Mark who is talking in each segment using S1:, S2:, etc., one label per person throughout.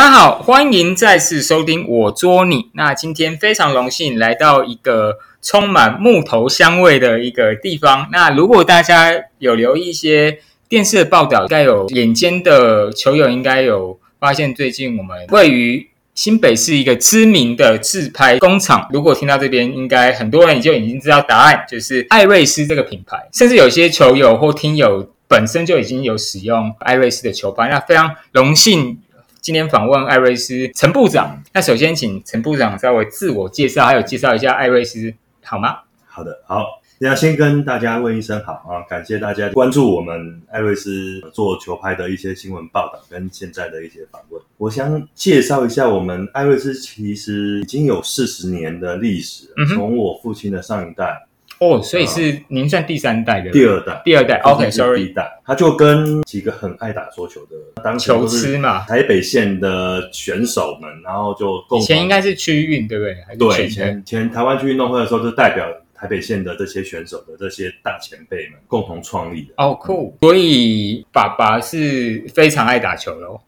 S1: 大家好，欢迎再次收听我捉你。那今天非常荣幸来到一个充满木头香味的一个地方。那如果大家有留意一些电视的报道，应该有眼尖的球友应该有发现，最近我们位于新北市一个知名的自拍工厂。如果听到这边，应该很多人就已经知道答案，就是艾瑞斯这个品牌。甚至有些球友或听友本身就已经有使用艾瑞斯的球拍。那非常荣幸。今天访问艾瑞斯陈部长，那首先请陈部长稍微自我介绍，还有介绍一下艾瑞斯，好吗？
S2: 好的，好，那先跟大家问一声好啊，感谢大家关注我们艾瑞斯做球拍的一些新闻报道跟现在的一些访问。我想介绍一下，我们艾瑞斯其实已经有四十年的历史，从我父亲的上一代。
S1: 哦，所以是您算第三代的，
S2: 第二代，
S1: 第二代，OK，Sorry，
S2: 第一代，他就跟几个很爱打桌球的，当
S1: 球痴嘛，
S2: 台北县的选手们，然后就
S1: 以前应该是区运，对不对？
S2: 对，以前前台湾区运动会的时候，就代表台北县的这些选手的这些大前辈们共同创立的。
S1: 哦酷，所以爸爸是非常爱打球喽。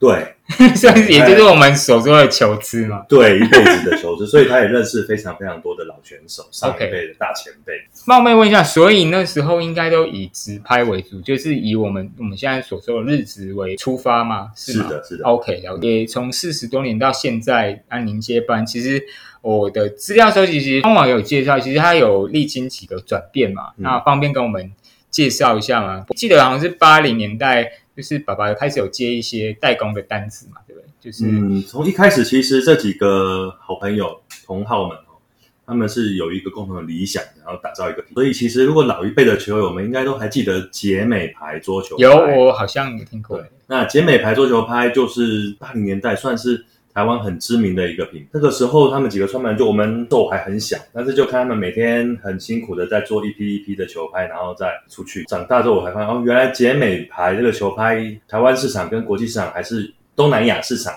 S2: 对，
S1: 算是也就是我们所说的球痴嘛。
S2: 对，一辈子的球痴，所以他也认识非常非常多的老选手，上一辈的大前辈。
S1: 冒昧问一下，所以那时候应该都以直拍为主，就是以我们我们现在所说的日职为出发吗？
S2: 是的，是的。
S1: OK，了解从四十多年到现在安宁接班，其实我的资料收集其实官网有介绍，其实它有历经几个转变嘛。那方便跟我们介绍一下吗？记得好像是八零年代。就是爸爸开始有接一些代工的单子嘛，对不对？就是
S2: 嗯，从一开始其实这几个好朋友同好们哦，他们是有一个共同的理想，然后打造一个。所以其实如果老一辈的球友们应该都还记得杰美牌桌球，
S1: 有我好像有听过。
S2: 那杰美牌桌球拍就是八零年代算是。台湾很知名的一个品牌，那个时候他们几个创办人就我们都还很小，但是就看他们每天很辛苦的在做一批一批的球拍，然后再出去。长大之后我才发现，哦，原来杰美牌这个球拍，台湾市场跟国际市场还是东南亚市场，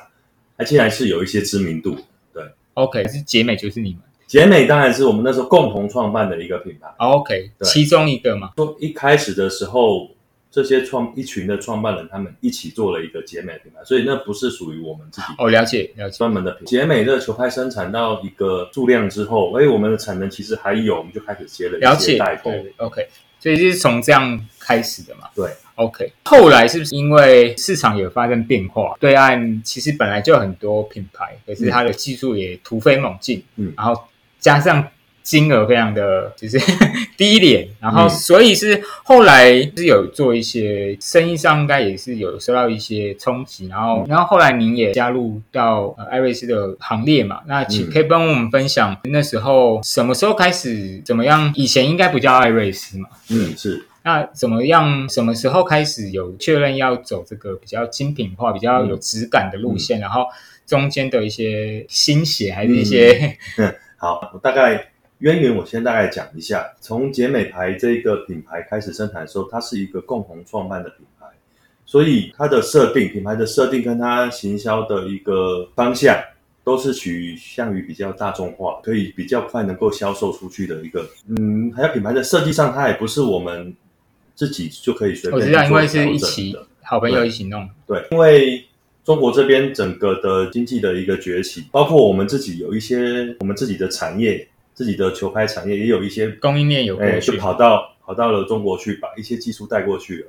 S2: 还竟然是有一些知名度。对
S1: ，OK，是杰美就是你们，
S2: 杰美当然是我们那时候共同创办的一个品牌。
S1: OK，其中一个嘛。
S2: 说一开始的时候。这些创一群的创办人，他们一起做了一个杰美品牌，所以那不是属于我们自己
S1: 哦，了解了解
S2: 专门的品。杰美的球拍生产到一个数量之后，哎，我们的产能其实还有，我们就开始接了一些代工。
S1: OK，所以是从这样开始的嘛？
S2: 对
S1: ，OK。后来是不是因为市场有发生变化？对岸其实本来就很多品牌，可是它的技术也突飞猛进，嗯，然后加上。金额非常的就是 低廉，然后所以是后来是有做一些生意上应该也是有受到一些冲击，然后然后后来您也加入到艾瑞斯的行列嘛？那请可以帮我们分享那时候什么时候开始怎么样？以前应该不叫艾瑞斯嘛？
S2: 嗯，是。
S1: 那怎么样？什么时候开始有确认要走这个比较精品化、比较有质感的路线？然后中间的一些心血还是一些？
S2: 嗯，好，我大概。渊源我先大概讲一下，从杰美牌这个品牌开始生产的时候，它是一个共同创办的品牌，所以它的设定、品牌的设定跟它行销的一个方向，都是取向于比较大众化，可以比较快能够销售出去的一个。嗯，还有品牌的设计上，它也不是我们自己就可以随便做
S1: 因为是一起好朋友一起弄。
S2: 对，因为中国这边整个的经济的一个崛起，包括我们自己有一些我们自己的产业。自己的球拍产业也有一些
S1: 供应链有，哎，
S2: 就跑到跑到了中国去，把一些技术带过去了。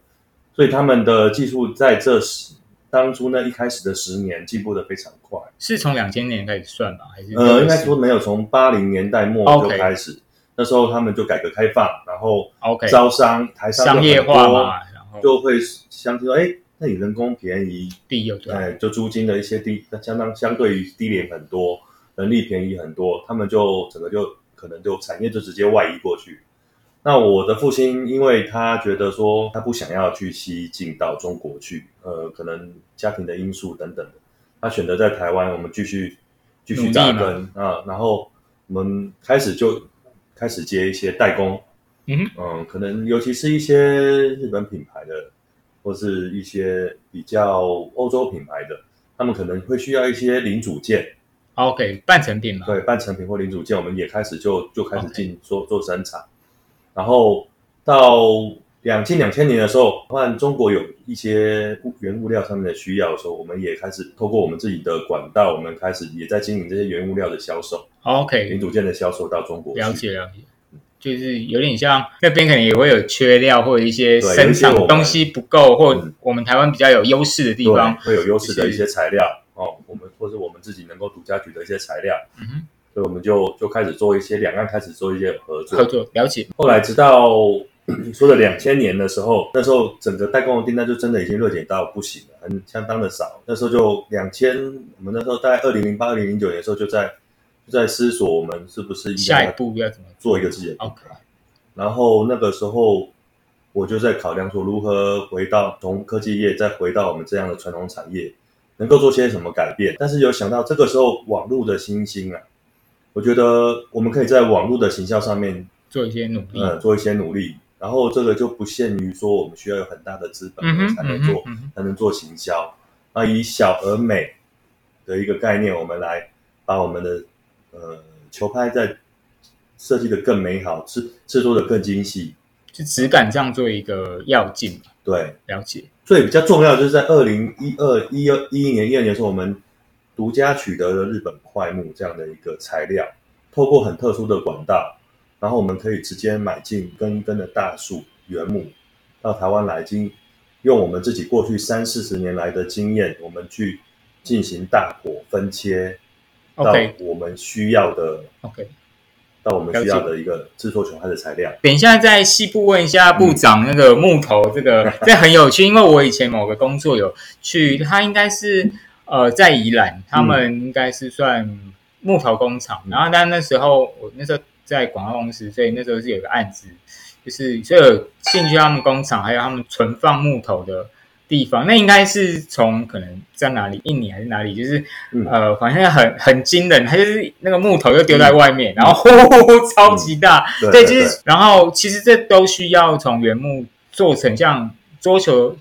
S2: 所以他们的技术在这十当初那，一开始的十年进步的非常快。
S1: 是从两千年开始算吧？还是
S2: 呃，应该说没有，从八零年代末就开始。那时候他们就改革开放，然后
S1: OK
S2: 招商，台商
S1: 商业化嘛，然后
S2: 就会相信说，哎，那你人工便宜，
S1: 低又
S2: 对，哎，就租金的一些低，相当相对于低廉很多。能力便宜很多，他们就整个就可能就产业就直接外移过去。那我的父亲，因为他觉得说他不想要去西进到中国去，呃，可能家庭的因素等等的，他选择在台湾，我们继续继续扎根啊。然后我们开始就开始接一些代工，嗯嗯，可能尤其是一些日本品牌的，或是一些比较欧洲品牌的，他们可能会需要一些零组件。
S1: OK，半成品嘛。
S2: 对，半成品或零组件，我们也开始就就开始进做做生产，然后到两近两千年的时候，换中国有一些原物料上面的需要的时候，我们也开始透过我们自己的管道，我们开始也在经营这些原物料的销售
S1: ，OK，
S2: 零组件的销售到中国。
S1: 了解了解，就是有点像那边可能也会有缺料或者一些生产东西不够，或
S2: 嗯
S1: 我们台湾比较有优势的地方。
S2: 会有优势的一些材料自己能够独家取得一些材料，
S1: 嗯哼，
S2: 所以我们就就开始做一些两岸开始做一些合作。
S1: 合作了解，
S2: 后来直到你说的两千年的时候，那时候整个代工的订单就真的已经锐减到不行了，很相当的少。那时候就两千，我们那时候大概二零零八、二零零九年的时候就在就在思索我们是不是
S1: 下一步要怎么
S2: 做一个自己的品
S1: OK
S2: 牌。然后那个时候我就在考量说，如何回到从科技业再回到我们这样的传统产业，能够做些什么改变。但是有想到这个时候网络的新兴啊，我觉得我们可以在网络的行销上面
S1: 做一些努力？
S2: 呃做一些努力。然后这个就不限于说我们需要有很大的资本才能做，才能做行销。那以小而美的一个概念，我们来把我们的呃球拍在设计的更美好，制制作的更精细。
S1: 就质感上做一个要进嘛，
S2: 对，
S1: 了解。
S2: 所以比较重要的就是在二零一二、一二、一一年、一二年的时候，我们独家取得了日本快木这样的一个材料，透过很特殊的管道，然后我们可以直接买进根根的大树原木到台湾来，经用我们自己过去三四十年来的经验，我们去进行大火分切到我们需要的
S1: OK，
S2: 到我们需要的一个制作球拍的材料。
S1: 等一下再细部问一下部长那个木头这个，这很有趣，因为我以前某个工作有去，他应该是呃在宜兰，他们应该是算木头工厂，
S2: 嗯
S1: 然后但那时候我那时候在广告公司，所以那时候是有个案子，就是所以有进去他们工厂，还有他们存放木头的。地方那应该是从可能在哪里印尼还是哪里，就是、
S2: 嗯。
S1: 呃，反正很很惊人，它就是那个木头又丢在外面，然后呼呼呼超级大，对，
S2: 对对
S1: 就是，然后其实这都需要从原木做成像桌球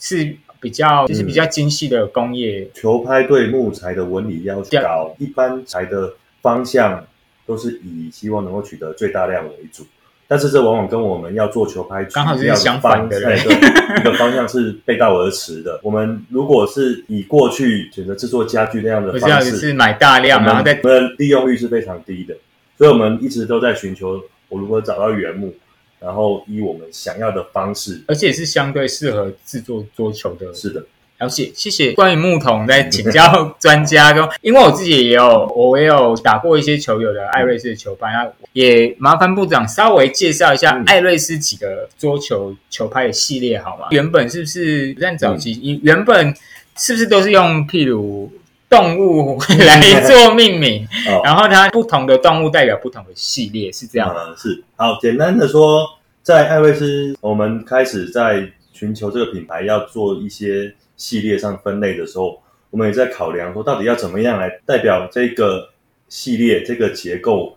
S1: 是比较，就是比较精细的工业。
S2: 球拍对木材的纹理要求高，一般材的方向都是以希望能够取得最大量为主，但是这往往跟我们要做球拍
S1: 刚好是相反的
S2: 对，一个方向是背道而驰的。我们如果是以过去选择制作家具那样的方式，
S1: 是买大量，然后再
S2: 我们的利用率是非常低的，所以我们一直都在寻求我如何找到原木，然后以我们想要的方式。
S1: 而且是相对适合制作桌球的。
S2: 是的，
S1: 了解，谢谢。关于木桶，在请教 专家跟，因为我自己也有，我也有打过一些球友的艾瑞斯的球拍，那也麻烦部长稍微介绍一下
S2: 嗯
S1: 艾瑞斯几个桌球球拍的系列好吗？原本是不是在早期，
S2: 嗯
S1: 原本是不是都是用譬如动物 来 做命名，
S2: 哦，
S1: 然后它不同的动物代表不同的系列，是这样吗？
S2: 呃，是好，简单的说，在艾瑞斯，我们开始在寻求这个品牌要做一些系列上分类的时候，我们也在考量说，到底要怎么样来代表这个系列这个结构，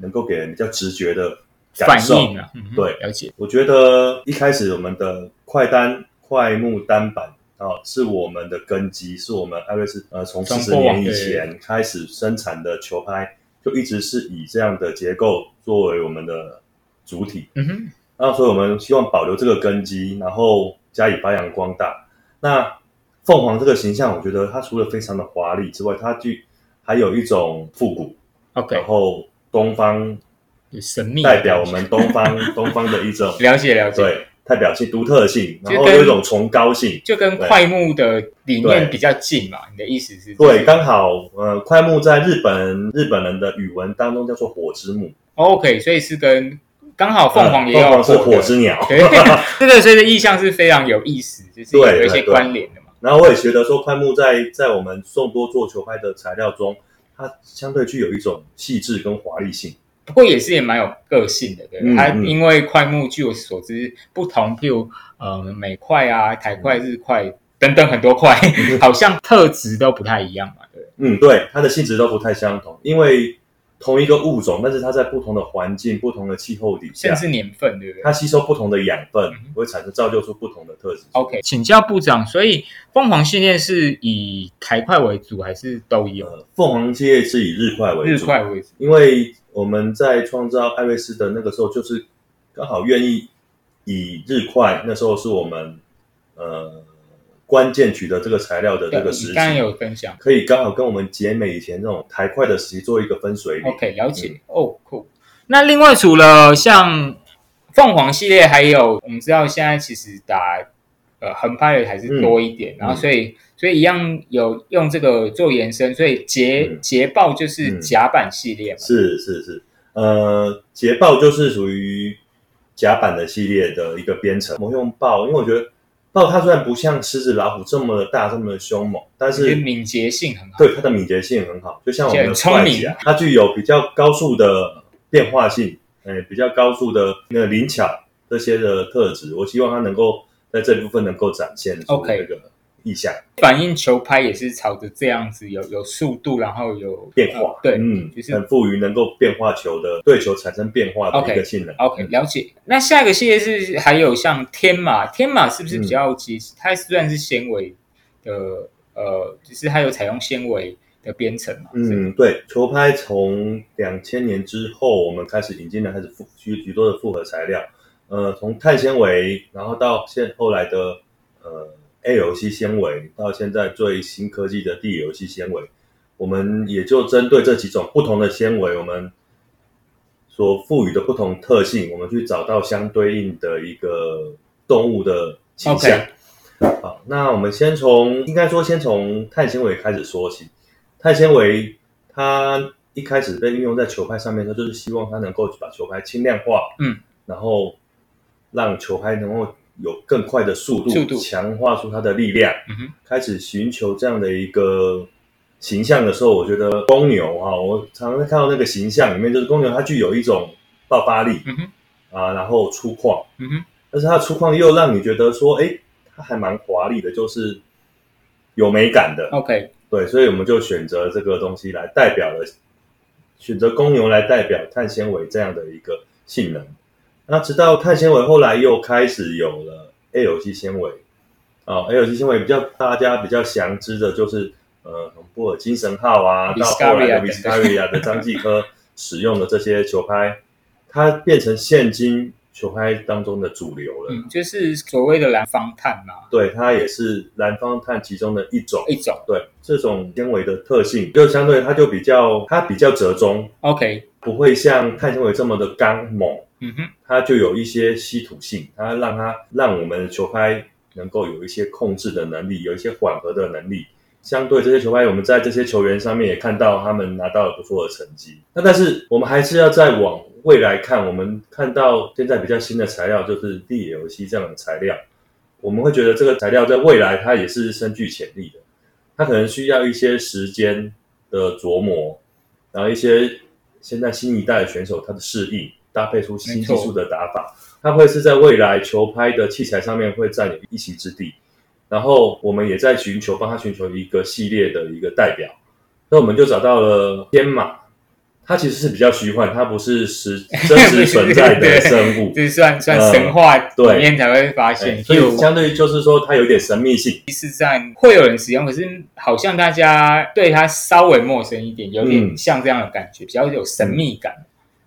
S2: 能够给人比较直觉的感受。
S1: 应啊，嗯
S2: 对
S1: 了解，
S2: 我觉得一开始我们的快单快木单板啊、是我们的根基，是我们艾瑞斯呃从四十年以前开始生产的球拍，就一直是以这样的结构作为我们的主体。
S1: 嗯哼，
S2: 那所以我们希望保留这个根基，然后加以发扬光大。那凤凰这个形象，我觉得它除了非常的华丽之外，它具还有一种复古
S1: ，OK，
S2: 然后东方
S1: 有神秘
S2: 代表我们东方东方的一种
S1: 了解了解，
S2: 对代表性、独特性，然后有一种崇高性。
S1: 就跟快木的理念比较近嘛？你的意思是？
S2: 对，刚好呃，快木在日本日本人的语文当中叫做火之木
S1: ，OK，所以是跟刚好凤凰也有
S2: 是火之鸟。
S1: 对，这个所以的意象是非常有意思，就是
S2: 对
S1: 有一些关联的嘛。
S2: 然后我也觉得说，快木在在我们众多做球拍的材料中，它相对具有一种细致跟华丽性。
S1: 不过也是也蛮有个性的，对它
S2: 嗯
S1: 因为快木据我所知不同，譬如呃美快啊、台快、日快等等很多块，好像特质都不太一样嘛，对？
S2: 嗯，对，它的性质都不太相同，因为同一个物种，但是它在不同的环境、不同的气候底下，
S1: 甚至年份，对不对
S2: 它吸收不同的养分
S1: 嗯，
S2: 会产生造就出不同的特质。
S1: ？OK，请教部长，所以凤凰系列是以台块为主，还是都有
S2: 呃，凤凰系列是以日块为
S1: 日
S2: 主，
S1: 快为主？
S2: 因为我们在创造艾瑞斯的那个时候，就是刚好愿意以日块那时候是我们呃关键取得这个材料的这个时期，
S1: 你刚刚有分享。
S2: 可以刚好跟我们杰美以前那种台块的时期做一个分水岭。
S1: ，OK，了解、哦，酷。那另外除了像凤凰系列，还有我们知道现在其实打呃横拍的还是多一点，然后所以所以一样有用这个做延伸，所以捷
S2: 嗯。
S1: 捷豹就是
S2: 嗯
S1: 甲板系列嘛，
S2: 是是是，呃，捷豹就是属于甲板的系列的一个编程。我用豹，因为我觉得豹它虽然不像狮子、老虎这么的大、这么的凶猛，但
S1: 就是
S2: 是
S1: 敏捷性很好。
S2: 对它的敏捷性很好，就像我们的
S1: 而且很聪明
S2: 会计啊，它具有比较高速的变化性，呃，比较高速的那个灵巧这些的特质。我希望它能够在这部分能够展现出这个意向
S1: 反应球拍也是朝着这样子有有速度，然后有
S2: 变化
S1: 呃，对，
S2: 嗯，
S1: 就是
S2: 很富于能够变化球的对球产生变化的一个性能。
S1: OK，
S2: 嗯
S1: 了解。那下一个系列是还有像天马，天马是不是比较
S2: 嗯
S1: 结实？它虽然是纤维的，呃，就是它有采用纤维的编程嘛？
S2: 嗯，对，球拍从两千年之后，我们开始引进了开始复许许多的复合材料，呃，从碳纤维，然后到现后来的呃 ALC 纤维，到现在最新科技的 DLC 纤维，我们也就针对这几种不同的纤维，我们所赋予的不同特性，我们去找到相对应的一个动物的倾向。好，那我们先从应该说先从碳纤维开始说起。碳纤维它一开始被运用在球拍上面，它就是希望它能够把球拍轻量化，
S1: 嗯，
S2: 然后让球拍能够有更快的速度，
S1: 速度。
S2: 强化出它的力量。开始寻求这样的一个形象的时候，我觉得公牛啊，我常常在看到那个形象里面，就是公牛它具有一种爆发力。啊，然后粗犷，但是它的粗犷又让你觉得说，哎，它还蛮华丽的，就是有美感的。
S1: OK，
S2: 对，所以我们就选择这个东西来代表了，选择公牛来代表碳纤维这样的一个性能。那直到碳纤维后来又开始有了 ALC 纤维，哦、a l c 纤维比较大家比较详知的就是呃布尔金神号啊，到后来的
S1: Viscaria
S2: 的张继科使用的这些球拍，它变成现今球拍当中的主流了。
S1: 嗯，就是所谓的蓝方碳嘛，
S2: 对，它也是蓝方碳其中的一种。
S1: 一种。
S2: 对这种纤维的特性，就相对它就比较它比较折中
S1: ，OK，
S2: 不会像碳纤维这么的刚猛，
S1: 嗯哼，
S2: 它就有一些稀土性，它让它让我们的球拍能够有一些控制的能力，有一些缓和的能力。相对这些球拍，我们在这些球员上面也看到他们拿到了不错的成绩。那但是我们还是要再往未来看，我们看到现在比较新的材料就是 DLC 这样的材料，我们会觉得这个材料在未来它也是深具潜力的。它可能需要一些时间的琢磨，然后一些现在新一代的选手他的适应，搭配出新技术的打法，它会是在未来球拍的器材上面会占有一席之地。然后我们也在寻求帮他寻求一个系列的一个代表，那我们就找到了天马，它其实是比较虚幻，它不是实真实存在的 生物，
S1: 是算算
S2: 呃
S1: 神话
S2: 对
S1: 里面才会发
S2: 哎
S1: 现。
S2: 所以相对就是说它有点神秘性。
S1: 是站会有人使用，可是好像大家对它稍微陌生一点，有点
S2: 嗯
S1: 像这样的感觉，比较有神秘感。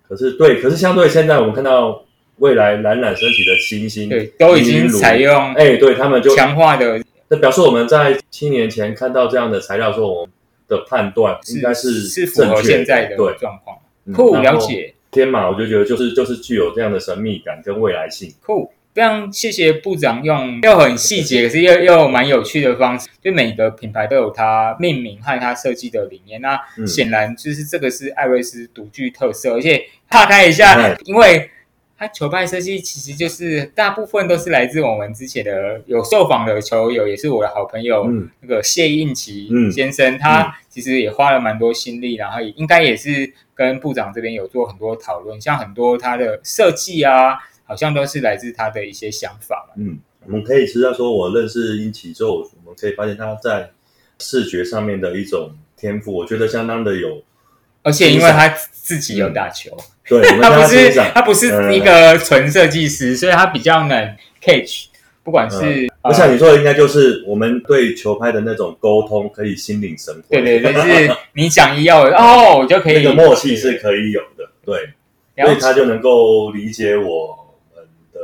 S2: 可是对，可是相对现在我们看到未来冉冉升起的星星，
S1: 对，都已经采用
S2: 哎，对他们就
S1: 强化的，
S2: 那表示我们在七年前看到这样的材料的时候，我们的判断应该
S1: 是
S2: 是
S1: 符合现在的。状况。
S2: 嗯
S1: 酷，了解，
S2: 天马，我就觉得就是就是具有这样的神秘感跟未来性。
S1: 酷。非常谢谢部长用又很细节，可是又又蛮有趣的方式，就每个品牌都有它命名和它设计的理念。那
S2: 嗯
S1: 显然就是这个是艾瑞斯独具特色，而且岔开一下
S2: 哎，
S1: 因为它球拍设计其实就是大部分都是来自我们之前的有受访的球友，也是我的好朋友，
S2: 嗯，
S1: 那个谢应奇
S2: 嗯
S1: 先生，他其实也花了蛮多心力，然后也应该也是跟部长这边有做很多讨论，像很多他的设计啊，好像都是来自他的一些想法嘛。
S2: 嗯，我们可以知道说，我认识英奇之后，我们可以发现他在视觉上面的一种天赋，我觉得相当的有。
S1: 而且因为他自己有打球，
S2: 对，
S1: 他不是，他不是一个纯设计师，所以他比较能 catch，不管是、
S2: 我想你说的应该就是我们对球拍的那种沟通，可以心领神会。
S1: 对对，就是你讲一要哦，我就可以
S2: 那个默契是可以有的，对，所以他就能够理解我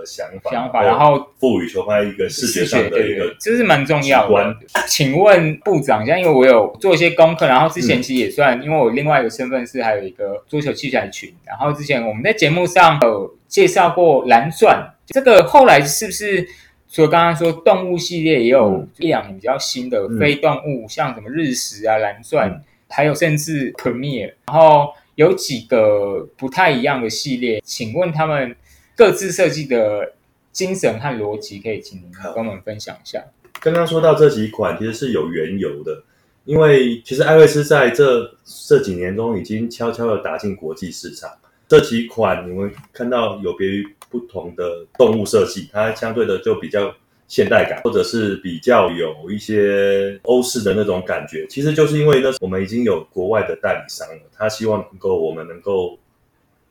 S2: 想法，
S1: 想法，然后
S2: 赋予球拍一个视觉上的一个，
S1: 这是蛮重要的。请问部长，像因为我有做一些功课，然后之前其实也算，因为我另外一个身份是还有一个桌球器材群，然后之前我们在节目上有介绍过蓝钻，这个后来是不是？除了刚刚说动物系列，也有一两年比较新的非动物，像什么日食啊、蓝钻，还有甚至 Premier，然后有几个不太一样的系列，请问他们各自设计的精神和逻辑，可以请您跟我们分享一下。
S2: 刚刚说到这几款，其实是有缘由的，因为其实艾瑞斯在这这几年中已经悄悄的打进国际市场。这几款你们看到有别于不同的动物设计，它相对的就比较现代感，或者是比较有一些欧式的那种感觉。其实就是因为呢，我们已经有国外的代理商了，他希望能够我们能够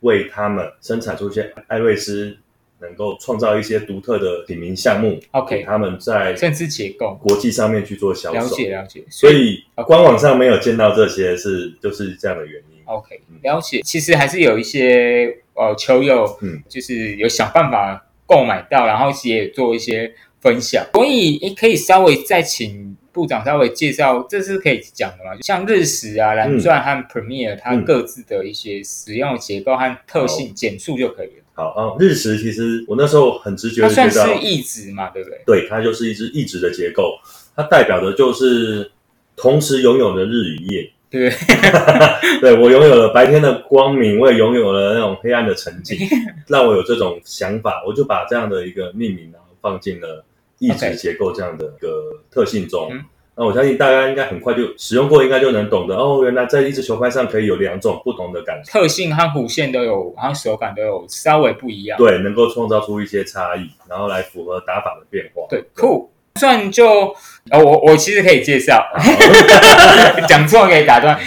S2: 为他们生产出一些艾瑞斯。能够创造一些独特的品名项目
S1: ，OK，
S2: 他们在
S1: 甚至结构
S2: 国际上面去做销售，
S1: 了解了解。
S2: 所以官网上没有见到这些，是就是这样的原因。
S1: OK，了解。其实还是有一些呃球友，嗯，就是有想办法购买到，然后也做一些分享。所以你可以稍微再请部长稍微介绍，这是可以讲的嘛？像日食啊、蓝钻和 Premier，它各自的一些使用结构和特性简述就可以了。
S2: 好啊，日食其实我那时候很直觉的觉
S1: 得，它算是一直嘛，对不对？
S2: 对，它就是一只一直的结构，它代表的就是同时拥有的日与夜。
S1: 对，
S2: 对我拥有了白天的光明，我也拥有了那种黑暗的沉静，让我有这种想法，我就把这样的一个命名，然后放进了一直结构这样的一个特性中。那我相信大家应该很快就使用过，应该就能懂得哦。原来在一支球拍上可以有两种不同的感觉，
S1: 特性和弧线都有，然后手感都有稍微不一样。
S2: 对，能够创造出一些差异，然后来符合打法的变化。
S1: 对，酷。算就呃，我我其实可以介绍，讲错可以打断。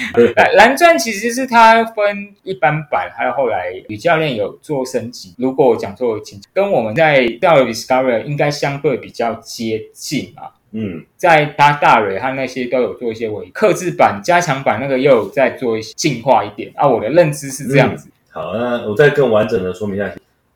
S1: 蓝钻其实是它分一般版，还有后来女教练有做升级。如果我讲错，请跟我们在钓鱼 Discovery 应该相对比较接近啊。嗯，在他大蕊和那些都有做一些微克制版、加强版，那个又有在做一些进化一点啊。我的认知是这样子。
S2: 好，那我再更完整的说明一下。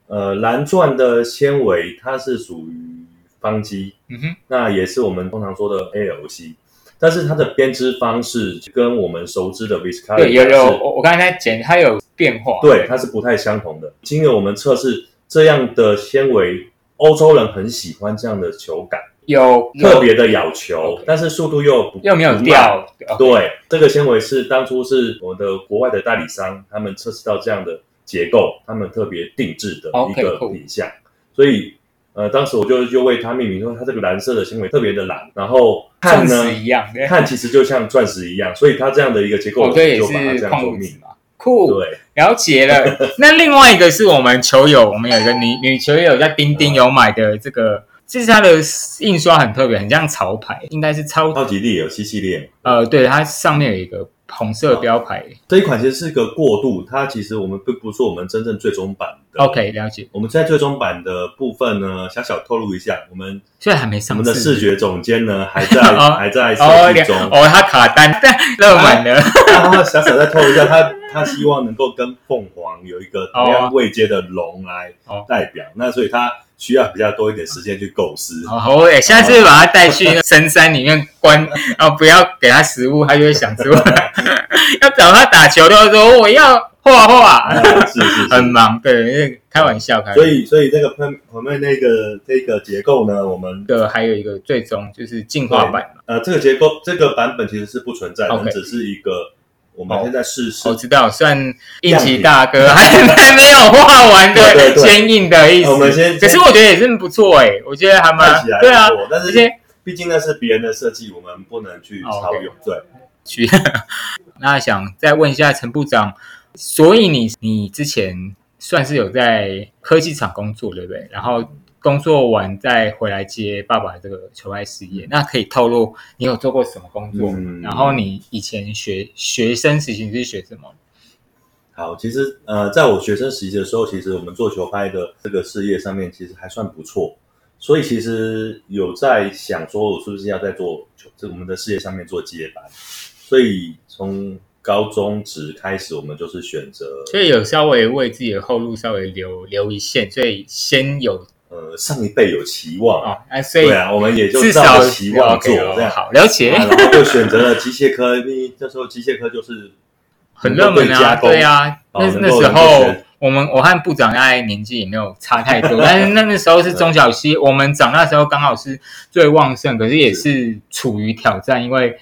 S2: 呃，蓝钻的纤维它是属于方肌，嗯哼，那也是我们通常说的 ALC，但是它的编织方式跟我们熟知的 Viscari
S1: 对有有我我刚才在剪，它有变化，
S2: 对，它是不太相同的。经由我们测试，这样的纤维，欧洲人很喜欢这样的球感。
S1: 有
S2: 特别的咬球，但是速度又
S1: 又没有掉。
S2: 对，这个纤维是当初是我的国外的代理商，他们测试到这样的结构，他们特别定制的一个品相。所以，呃，当时我就就为它命名，说它这个蓝色的纤维特别的蓝，然后
S1: 看呢一样，
S2: 看其实就像钻石一样，所以它这样的一个结构，
S1: 我也
S2: 是
S1: 矿物质嘛，酷，
S2: 对，
S1: 了解了。那另外一个是我们球友，我们有一个女女球友在钉钉有买的这个。其实它的印刷很特别，很像潮牌，应该是超
S2: 超级列有七系列。
S1: 呃，对，它上面有一个红色标牌。
S2: 这一款其实是一个过渡，它其实我们并不是我们真正最终版的。
S1: OK，了解。
S2: 我们在最终版的部分呢，小小透露一下，我们
S1: 现在还没上。
S2: 我们的视觉总监呢，还在 还在设计中。
S1: 哦，他卡单 热门了。
S2: 然后小小再透露一下，他他希望能够跟凤凰有一个同样位阶的龙来代表。那所以他。需要比较多一点时间去构思。
S1: 好，我下次把他带去深山里面关，然后不要给他食物，他就会想出来。要找他打球，他说我要画画，
S2: 是是
S1: 很忙。对，开玩笑开。
S2: 所以，所以这个喷我们那个这个结构呢，我们
S1: 的还有一个最终就是进化版
S2: 呃，这个结构这个版本其实是不存在的，只是一个。我们现在试试，
S1: 我知道，算应急大哥还 还没有画完的坚硬的意思。
S2: 我们先，
S1: 可是我觉得也是不错哎，我觉得还蛮
S2: 对啊。但是毕竟那是别人的设计，我们不能去超用。对，
S1: 去。那想再问一下陈部长，所以你你之前算是有在科技厂工作，对不对？然后。工作完再回来接爸爸这个球拍事业，那可以透露你有做过什么工作？然后你以前学学生实习是学什么？
S2: 好，其实呃，在我学生实习的时候，其实我们做球拍的这个事业上面其实还算不错，所以其实有在想说，我是不是要在做球这我们的事业上面做接班？所以从高中职开始，我们就是选择，
S1: 所以有稍微为自己的后路稍微留留一线，所以先有。
S2: 呃上一辈有期望，
S1: 啊，哎，所以
S2: 对啊，我们也就
S1: 至少
S2: 照着期望做这样。
S1: 好了解，
S2: 啊然后就选择了机械科，因为这时候机械科就是
S1: 很热门啊，
S2: 对
S1: 啊，那那时候我们我和部长大概年纪也没有差太多，但是那那时候是中小企，我们长大的时候刚好是最旺盛，可是也是处于挑战，因为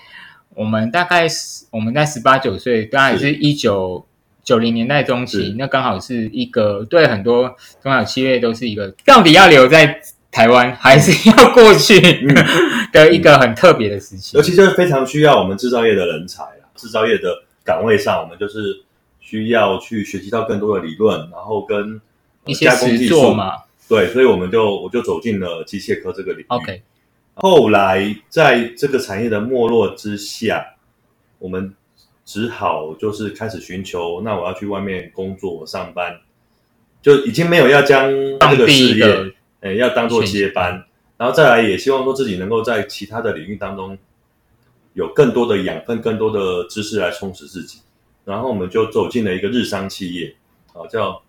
S1: 我们大概是我们在十八九岁，当然也是一九九零年代中期，那刚好是一个对很多中小企业都是一个到底要留在台湾还是要过去
S2: 嗯
S1: 的一个很特别的时期
S2: 尤。其就是非常需要我们制造业的人才啦。制造业的岗位上，我们就是需要去学习到更多的理论，然后跟呃
S1: 一些
S2: 加工
S1: 作嘛
S2: 对，所以我们就我就走进了机械科这个领域。
S1: ，OK，
S2: 后来在这个产业的没落之下，我们只好就是开始寻求，那我要去外面工作上班，就已经没有要将这个事业
S1: 地的，
S2: 呃，要当做接班，然后再来也希望说自己能够在其他的领域当中有更多的养分、更多的知识来充实自己，然后我们就走进了一个日商企业，啊，叫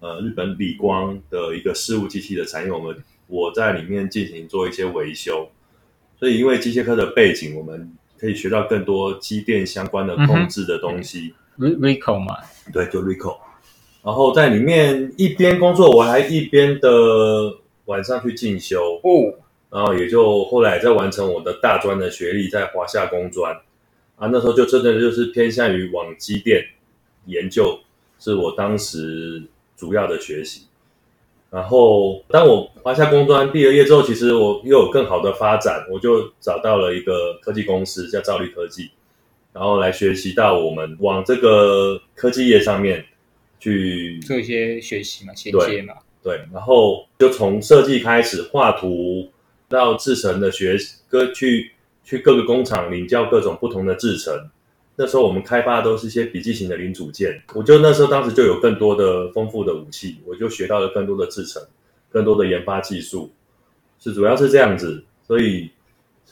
S2: 呃日本理光的一个事务机器的产业，我们我在里面进行做一些维修，所以因为机械科的背景，我们可以学到更多机电相关的控制的东西。
S1: Re- Rico 嘛，
S2: 对，就 Rico。然后在里面一边工作，我还一边的晚上去进修，
S1: 哦，
S2: 然后也就后来在完成我的大专的学历，在华夏工专啊，那时候就真的就是偏向于往机电研究，是我当时主要的学习。然后当我华夏工专毕了业之后，其实我又有更好的发展，我就找到了一个科技公司叫兆力科技，然后来学习到我们往这个科技业上面去
S1: 做一些学习嘛，衔接嘛，
S2: 对，然后就从设计开始画图，到制成的学各去去各个工厂领教各种不同的制成。那时候我们开发的都是一些笔记型的零组件，我就那时候当时就有更多的丰富的武器，我就学到了更多的制程，更多的研发技术，是主要是这样子。所以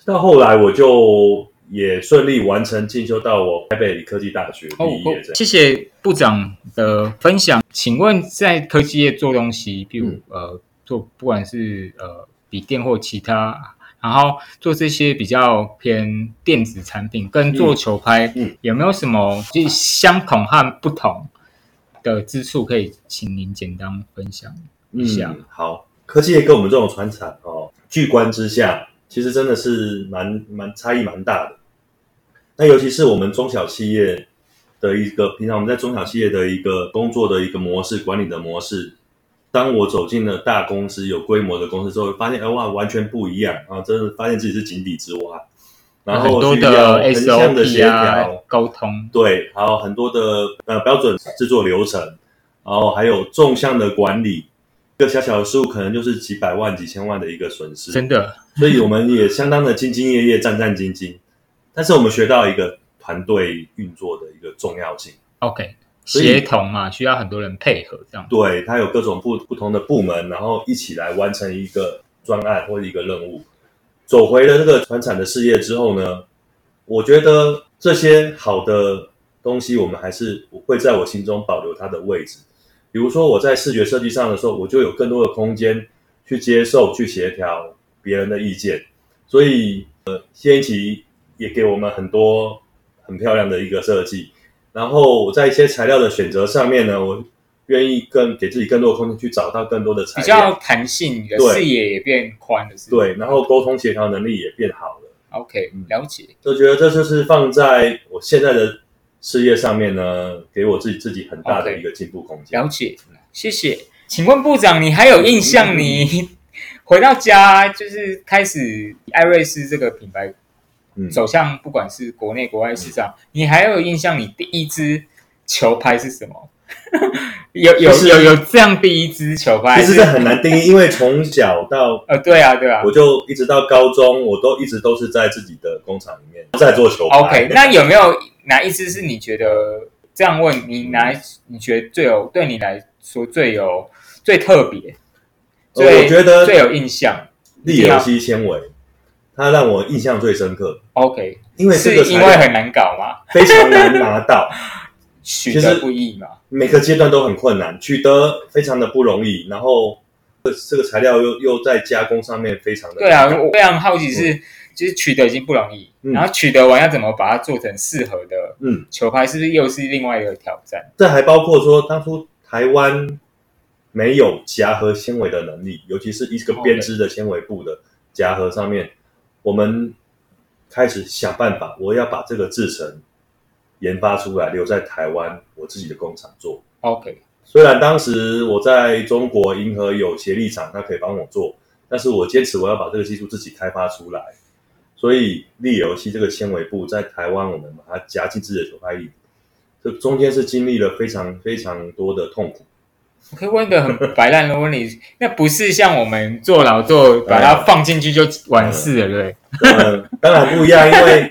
S2: 到后来我就也顺利完成进修到我台北理科技大学毕
S1: 哦。谢谢部长的分享。请问在科技业做东西，比如、
S2: 嗯
S1: 呃做不管是呃笔电或其他，然后做这些比较偏电子产品，跟做球拍、
S2: 嗯
S1: 有没有什么就是相同和不同的之处？可以请您简单分享一下。
S2: 嗯，好，科技业跟我们这种船厂哦，巨观之下，其实真的是蛮蛮差异蛮大的。那尤其是我们中小企业的一个，平常我们在中小企业的一个工作的一个模式、管理的模式，当我走进了大公司、有规模的公司之后，发现哎哇，完全不一样啊！真的发现自己是井底之蛙，然后
S1: 很多
S2: 需要
S1: 的
S2: 横向的协
S1: SOP 啊
S2: 调，，
S1: 沟通，
S2: 对，还有很多的呃标准制作流程，然后还有纵向的管理，一个小小的失误可能就是几百万、几千万的一个损失，
S1: 真的。
S2: 所以我们也相当的兢兢业业、战战兢兢。但是我们学到一个团队运作的一个重要性
S1: ，OK，协同嘛，需要很多人配合这样。
S2: 对，它有各种不不同的部门，然后一起来完成一个专案或者一个任务。走回了这个传产的事业之后呢，我觉得这些好的东西，我们还是会在我心中保留它的位置。比如说我在视觉设计上的时候，我就有更多的空间去接受、去协调别人的意见。所以，呃，谢一奇也给我们很多很漂亮的一个设计。然后我在一些材料的选择上面呢，我愿意更给自己更多的空间去找到更多的材料比，
S1: 较弹性，你的
S2: 对
S1: 视野也变宽了，是吧
S2: 对，然后沟通协调能力也变好了。
S1: OK，
S2: 嗯
S1: 了解。
S2: 就觉得这就是放在我现在的事业上面呢，给我自己自己很大的一个进步空间。
S1: 了解，谢谢。请问部长，你还有印象？你 回到家就是开始艾瑞斯这个品牌
S2: 嗯，
S1: 走向不管是国内国外市场，你还有印象？你第一支球拍是什么？有有
S2: 是
S1: 有有这样第一支球拍？
S2: 其实这很难定义，因为从小到
S1: 呃，对啊，对啊
S2: 我。就一直到高中，我都一直都是在自己的工厂里面在做球拍。
S1: OK，那有没有哪一支是你觉得这样问你哪一你觉得最有对你来说最有最特别？
S2: 呃我觉得
S1: 最有印象。
S2: 利尔西纤维，它让我印象最深刻
S1: ，OK，
S2: 因为这个
S1: 因为很难搞嘛？
S2: 非常难拿到，
S1: 取得不易嘛？
S2: 每个阶段都很困难，取得非常的不容易。然后这这个材料又又在加工上面非常的
S1: 对啊，我非常好奇是，就是取得已经不容易，
S2: 嗯
S1: 然后取得完要怎么把它做成适合的
S2: 嗯，
S1: 球拍，是不是又是另外一个挑战？
S2: 这还包括说当初台湾没有夹合纤维的能力，尤其是一个编织的纤维布的夹合上面，我们开始想办法，我要把这个制成研发出来，留在台湾我自己的工厂做。
S1: OK，
S2: 虽然当时我在中国银河有协力厂，他可以帮我做，但是我坚持我要把这个技术自己开发出来。所以力游戏这个纤维布在台湾，我们把它夹进自己的球拍里，这中间是经历了非常非常多的痛苦。
S1: 我可以问一个很白烂的问题，那不是像我们做牢做把它放进去就完事了，对不对？
S2: 嗯，当然不一样，因为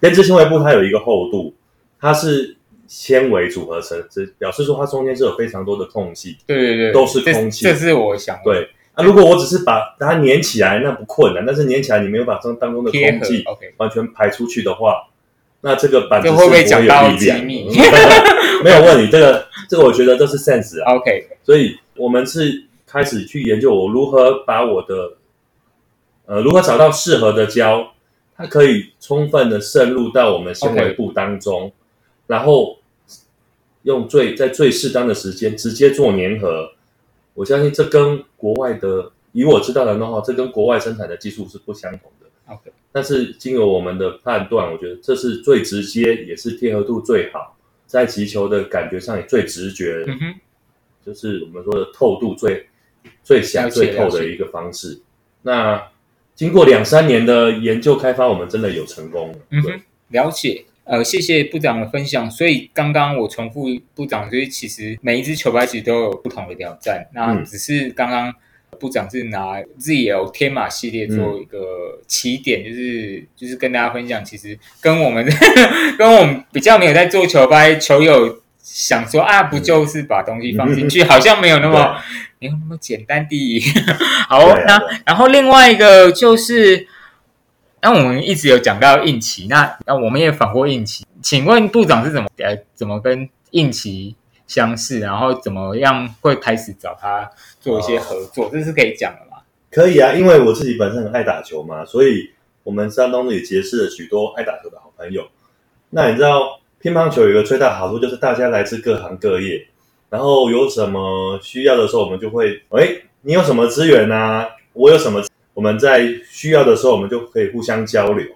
S2: 编织纤维布它有一个厚度，它是纤维组合成，这表示说它中间是有非常多的空隙。
S1: 对对对，
S2: 都是空气
S1: 这是我想问
S2: 对，那、如果我只是把它粘起来，那不困难，但是粘起来你没有把这当中的空气完全排出去的话，那这个板子
S1: 会不会讲到机密
S2: 没有问你，这个这个我觉得这是 sense 啊。
S1: OK，
S2: 所以我们是开始去研究我如何把我的呃如何找到适合的胶，它可以充分的渗入到我们纤维布当中然后用最在最适当的时间直接做粘合。我相信这跟国外的以我知道的 know how，这跟国外生产的技术是不相同的。
S1: OK
S2: 但是经由我们的判断，我觉得这是最直接，也是贴合度最好，在击球的感觉上也最直觉。
S1: 嗯哼，
S2: 就是我们说的透度最最狭
S1: 了解
S2: 最透的一个方式。那经过两三年的研究开发，我们真的有成功
S1: 嗯哼，了解。呃，谢谢部长的分享。所以刚刚我重复部长，就是其实每一支球拍其实都有不同的挑战。那
S2: 嗯
S1: 只是刚刚部长是拿 ZL 天马系列做一个起点，就是就是跟大家分享，其实跟我们 跟我们比较没有在做球拍球友想说啊，不就是把东西放进去，好像没有那么没有那么简单的。好，
S2: 啊
S1: 那然后另外一个就是。那我们一直有讲到应奇，那那我们也访过应奇，请问部长是怎么呃怎么跟应期相识，然后怎么样会开始找他做一些合作，这是可以讲的吗？
S2: 可以啊，因为我自己本身很爱打球嘛，所以我们山东也结识了许多爱打球的好朋友。那你知道乒乓球有一个最大好处就是大家来自各行各业，然后有什么需要的时候，我们就会，哎，你有什么资源啊？我有什么？我们在需要的时候，我们就可以互相交流。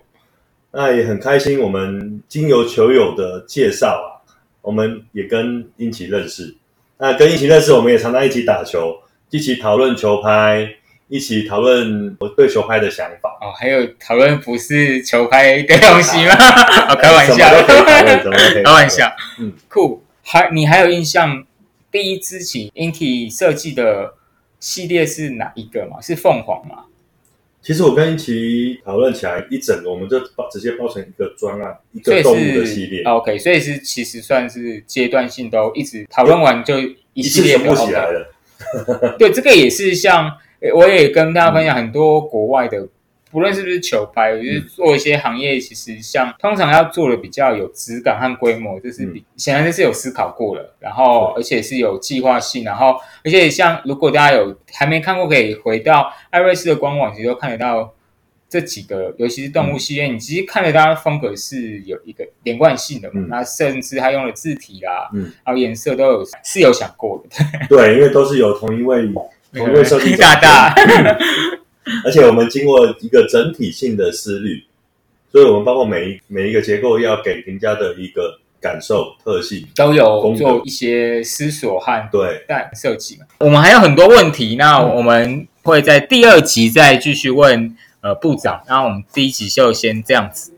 S2: 那也很开心，我们经由球友的介绍啊，我们也跟英奇认识。那跟英奇认识，我们也常常一起打球，一起讨论球拍，一起讨论我对球拍的想法。
S1: 哦，还有讨论不是球拍的东西吗？哦，开玩笑 开玩笑，
S2: 嗯，
S1: 酷。还你还有印象第一支起 Inky 设计的系列是哪一个吗？是凤凰吗？
S2: 其实我跟一起讨论起来，一整个我们就包直接包成一个专案，一个动物的系列
S1: ，OK，所以是其实算是阶段性都一直讨论完就一
S2: 一
S1: 系列的
S2: 次全部起来了。
S1: 对，这个也是像呃我也跟大家分享很多国外的，不论是不是球拍，就是做一些行业，其实像通常要做的比较有质感和规模，就是比显然这是有思考过了，然后而且是有计划性，然后而且像如果大家有还没看过，可以回到艾瑞斯的官网，其实都看得到。这几个，尤其是动物系列，你其实看得到它风格是有一个连贯性的嘛？
S2: 嗯
S1: 那甚至他用的字体啦，
S2: 嗯，
S1: 还有颜色都有是有想过的。
S2: 对，因为都是有同一位同一位设计 者
S1: 大大，
S2: 而且我们经过一个整体性的思虑，所以我们包括每一每一个结构要给人家的一个感受特性。
S1: 都有做一些思索和
S2: 对，
S1: 但设计嘛。我们还有很多问题，那
S2: 嗯
S1: 我们会在第二集再继续问呃部长。那我们第一集就先这样子。